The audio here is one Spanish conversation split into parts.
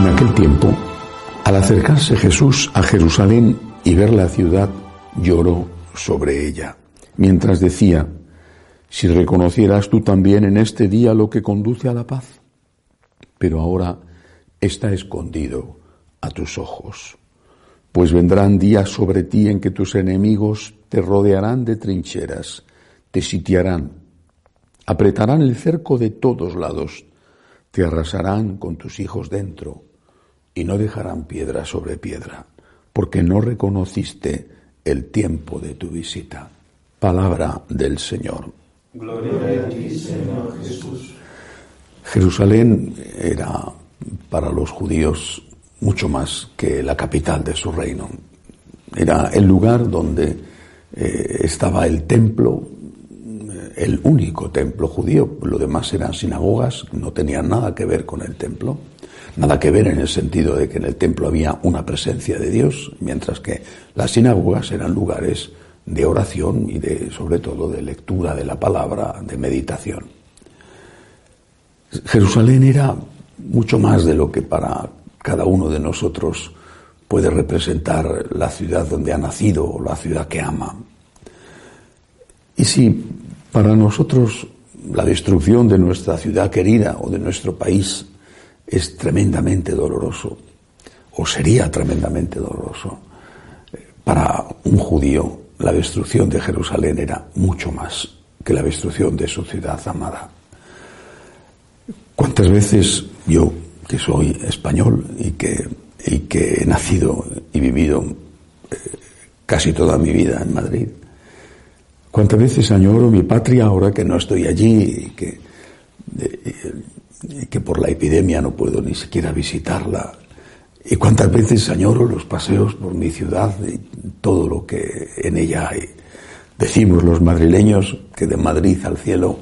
En aquel tiempo, al acercarse Jesús a Jerusalén y ver la ciudad, lloró sobre ella, mientras decía, si reconocieras tú también en este día lo que conduce a la paz, pero ahora está escondido a tus ojos, pues vendrán días sobre ti en que tus enemigos te rodearán de trincheras, te sitiarán, apretarán el cerco de todos lados, te arrasarán con tus hijos dentro y no dejarán piedra sobre piedra, porque no reconociste el tiempo de tu visita. Palabra del Señor. Gloria a ti, Señor Jesús. Jerusalén era para los judíos mucho más que la capital de su reino. Era el lugar donde eh, estaba el templo, el único templo judío, lo demás eran sinagogas, no tenían nada que ver con el templo, nada que ver en el sentido de que en el templo había una presencia de Dios, mientras que las sinagogas eran lugares de oración y de, sobre todo, de lectura de la palabra, de meditación. Jerusalén era mucho más de lo que para cada uno de nosotros puede representar la ciudad donde ha nacido o la ciudad que ama. Y si para nosotros la destrucción de nuestra ciudad querida o de nuestro país es tremendamente doloroso, o sería tremendamente doloroso, para un judío la destrucción de Jerusalén era mucho más que la destrucción de su ciudad amada. ¿Cuántas veces yo, que soy español y que, y que he nacido y vivido eh, casi toda mi vida en Madrid, cuántas veces añoro mi patria ahora que no estoy allí y que, que por la epidemia no puedo ni siquiera visitarla? ¿Y cuántas veces añoro los paseos por mi ciudad y todo lo que en ella hay? Decimos los madrileños que de Madrid al cielo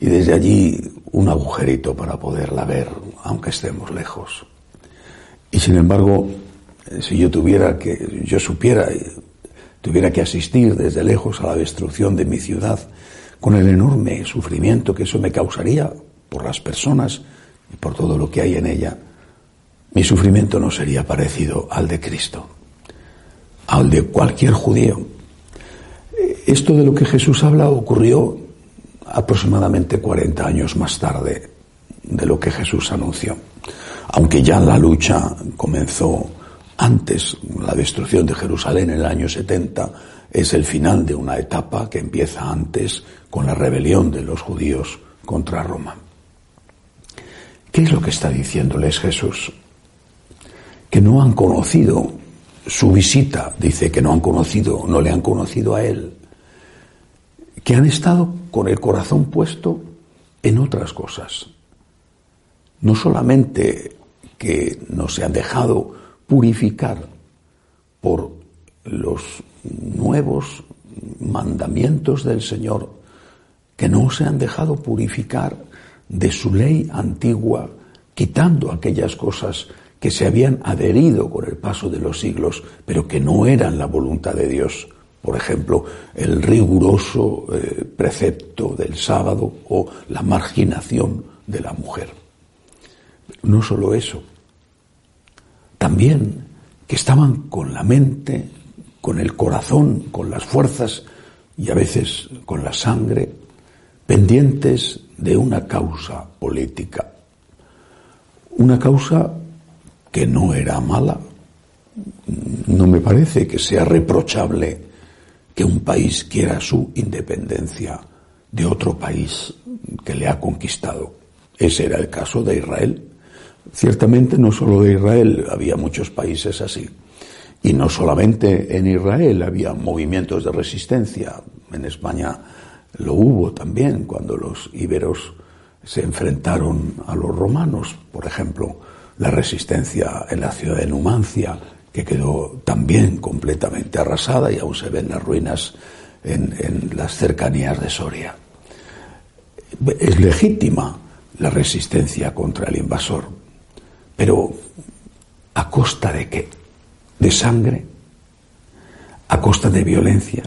y desde allí un agujerito para poderla ver, aunque estemos lejos. Y sin embargo, si yo tuviera que, yo supiera, tuviera que asistir desde lejos a la destrucción de mi ciudad, con el enorme sufrimiento que eso me causaría por las personas y por todo lo que hay en ella, mi sufrimiento no sería parecido al de Cristo, al de cualquier judío. Esto de lo que Jesús habla ocurrió aproximadamente 40 años más tarde de lo que Jesús anunció. Aunque ya la lucha comenzó antes, la destrucción de Jerusalén en el año 70 es el final de una etapa que empieza antes con la rebelión de los judíos contra Roma. ¿Qué es lo que está diciéndoles Jesús? que no han conocido su visita, dice que no han conocido, no le han conocido a él, que han estado con el corazón puesto en otras cosas. No solamente que no se han dejado purificar por los nuevos mandamientos del Señor, que no se han dejado purificar de su ley antigua, quitando aquellas cosas que se habían adherido con el paso de los siglos, pero que no eran la voluntad de Dios. Por ejemplo, el riguroso eh, precepto del sábado o la marginación de la mujer. No solo eso, también que estaban con la mente, con el corazón, con las fuerzas y a veces con la sangre, pendientes de una causa política. Una causa que no era mala. No me parece que sea reprochable que un país quiera su independencia de otro país que le ha conquistado. Ese era el caso de Israel. Ciertamente no solo de Israel, había muchos países así. Y no solamente en Israel había movimientos de resistencia. En España lo hubo también cuando los iberos se enfrentaron a los romanos, por ejemplo la resistencia en la ciudad de Numancia, que quedó también completamente arrasada y aún se ven las ruinas en, en las cercanías de Soria. Es legítima la resistencia contra el invasor, pero ¿a costa de qué? ¿De sangre? ¿A costa de violencia?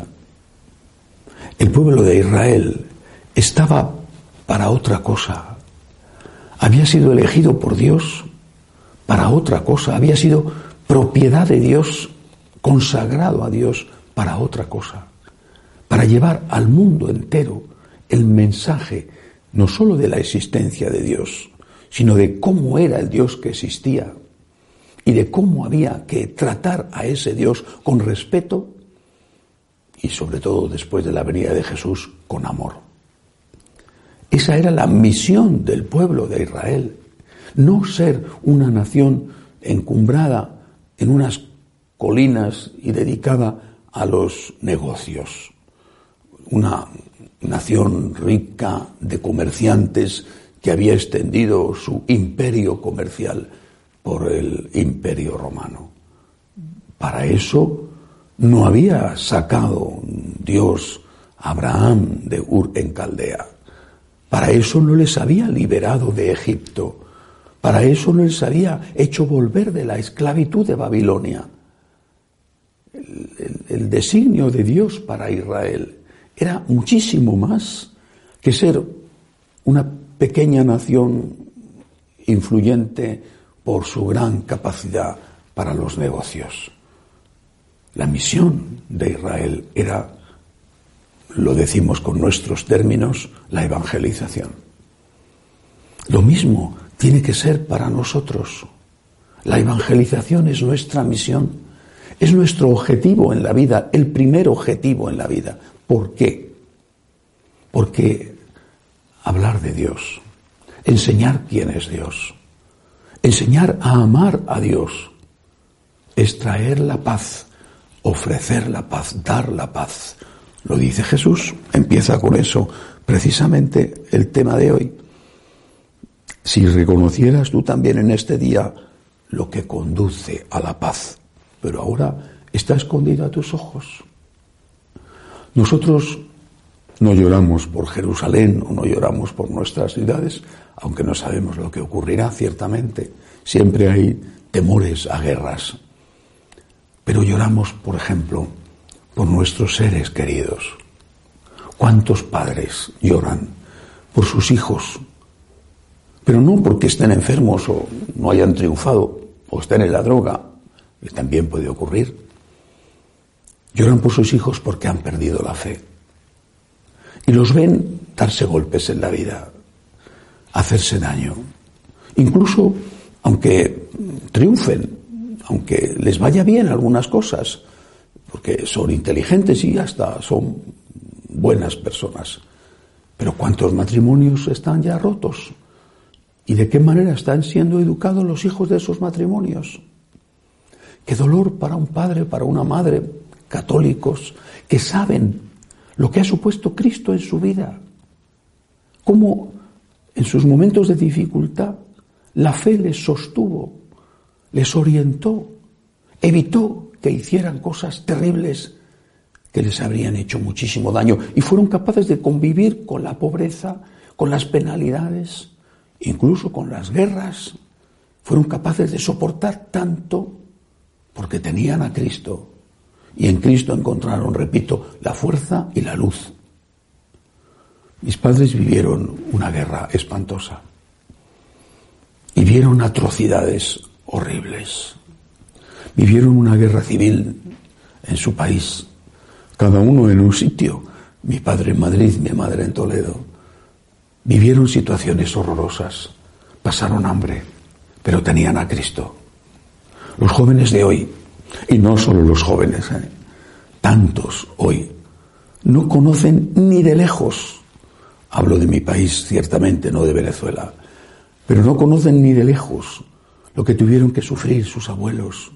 El pueblo de Israel estaba para otra cosa. Había sido elegido por Dios para otra cosa, había sido propiedad de Dios, consagrado a Dios para otra cosa, para llevar al mundo entero el mensaje no sólo de la existencia de Dios, sino de cómo era el Dios que existía y de cómo había que tratar a ese Dios con respeto y sobre todo después de la venida de Jesús con amor. Esa era la misión del pueblo de Israel, no ser una nación encumbrada en unas colinas y dedicada a los negocios, una nación rica de comerciantes que había extendido su imperio comercial por el imperio romano. Para eso no había sacado Dios a Abraham de Ur en Caldea. Para eso no les había liberado de Egipto. Para eso no les había hecho volver de la esclavitud de Babilonia. El, el designio de Dios para Israel era muchísimo más que ser una pequeña nación influyente por su gran capacidad para los negocios. La misión de Israel era, lo decimos con nuestros términos, la evangelización. Lo mismo tiene que ser para nosotros. La evangelización es nuestra misión, es nuestro objetivo en la vida, el primer objetivo en la vida. ¿Por qué? Porque hablar de Dios, enseñar quién es Dios, enseñar a amar a Dios, es traer la paz, ofrecer la paz, dar la paz. Lo dice Jesús, empieza con eso precisamente el tema de hoy. Si reconocieras tú también en este día lo que conduce a la paz, pero ahora está escondido a tus ojos. Nosotros no lloramos por Jerusalén o no lloramos por nuestras ciudades, aunque no sabemos lo que ocurrirá ciertamente. Siempre hay temores a guerras. Pero lloramos, por ejemplo, por nuestros seres queridos. ¿Cuántos padres lloran por sus hijos? Pero no porque estén enfermos o no hayan triunfado o estén en la droga, que también puede ocurrir, Lloran por sus hijos porque han perdido la fe. Y los ven darse golpes en la vida, hacerse daño. Incluso aunque triunfen, aunque les vaya bien algunas cosas, porque son inteligentes y hasta son buenas personas. Pero ¿cuántos matrimonios están ya rotos? ¿Y de qué manera están siendo educados los hijos de esos matrimonios? Qué dolor para un padre, para una madre, católicos que saben lo que ha supuesto Cristo en su vida, cómo en sus momentos de dificultad la fe les sostuvo, les orientó, evitó que hicieran cosas terribles que les habrían hecho muchísimo daño. Y fueron capaces de convivir con la pobreza, con las penalidades, incluso con las guerras. Fueron capaces de soportar tanto porque tenían a Cristo y en Cristo encontraron, repito, la fuerza y la luz. Mis padres vivieron una guerra espantosa y vieron atrocidades horribles. Vivieron una guerra civil en su país, cada uno en un sitio, mi padre en Madrid, mi madre en Toledo. Vivieron situaciones horrorosas, pasaron hambre, pero tenían a Cristo. Los jóvenes de hoy y no solo los jóvenes, ¿eh? tantos hoy, no conocen ni de lejos, hablo de mi país ciertamente, no de Venezuela, pero no conocen ni de lejos lo que tuvieron que sufrir sus abuelos,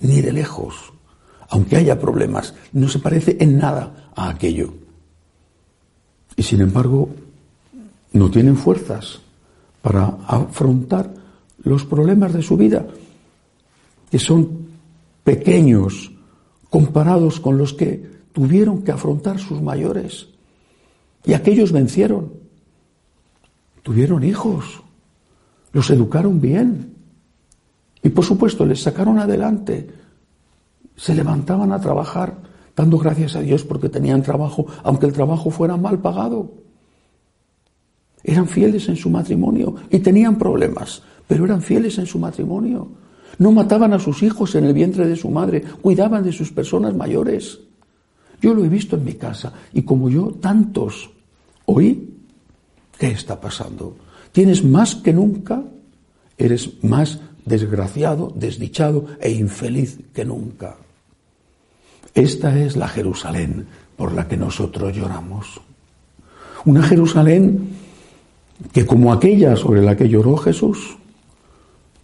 ni de lejos, aunque haya problemas, no se parece en nada a aquello. Y sin embargo, no tienen fuerzas para afrontar los problemas de su vida, que son pequeños comparados con los que tuvieron que afrontar sus mayores. Y aquellos vencieron. Tuvieron hijos, los educaron bien y por supuesto les sacaron adelante. Se levantaban a trabajar dando gracias a Dios porque tenían trabajo, aunque el trabajo fuera mal pagado. Eran fieles en su matrimonio y tenían problemas, pero eran fieles en su matrimonio. No mataban a sus hijos en el vientre de su madre, cuidaban de sus personas mayores. Yo lo he visto en mi casa y como yo, tantos. Hoy, ¿qué está pasando? Tienes más que nunca, eres más desgraciado, desdichado e infeliz que nunca. Esta es la Jerusalén por la que nosotros lloramos. Una Jerusalén que como aquella sobre la que lloró Jesús,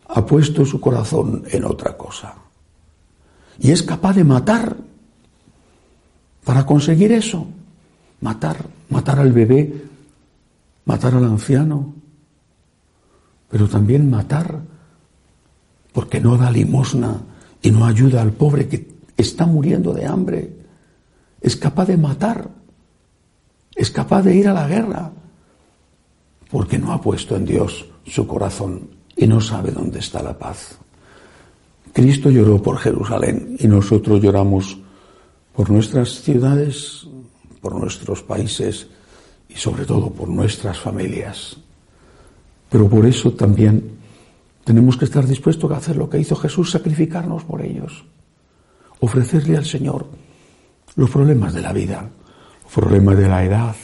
ha puesto su corazón en otra cosa. Y es capaz de matar para conseguir eso. Matar, matar al bebé, matar al anciano, pero también matar porque no da limosna y no ayuda al pobre que está muriendo de hambre. Es capaz de matar, es capaz de ir a la guerra, porque no ha puesto en Dios su corazón y no sabe dónde está la paz. Cristo lloró por Jerusalén y nosotros lloramos por nuestras ciudades, por nuestros países y sobre todo por nuestras familias. Pero por eso también tenemos que estar dispuestos a hacer lo que hizo Jesús, sacrificarnos por ellos, ofrecerle al Señor los problemas de la vida, los problemas de la edad,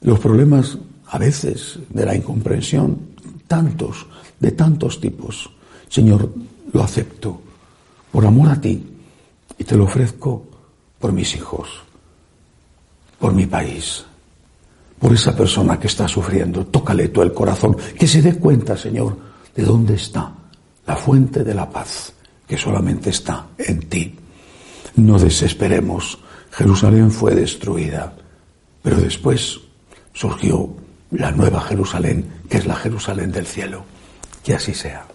los problemas a veces de la incomprensión, tantos, de tantos tipos. Señor, lo acepto por amor a ti y te lo ofrezco por mis hijos, por mi país, por esa persona que está sufriendo. Tócale tú el corazón, que se dé cuenta, Señor, de dónde está la fuente de la paz, que solamente está en ti. No desesperemos. Jerusalén fue destruida, pero después surgió la nueva Jerusalén, que es la Jerusalén del cielo. Que así sea.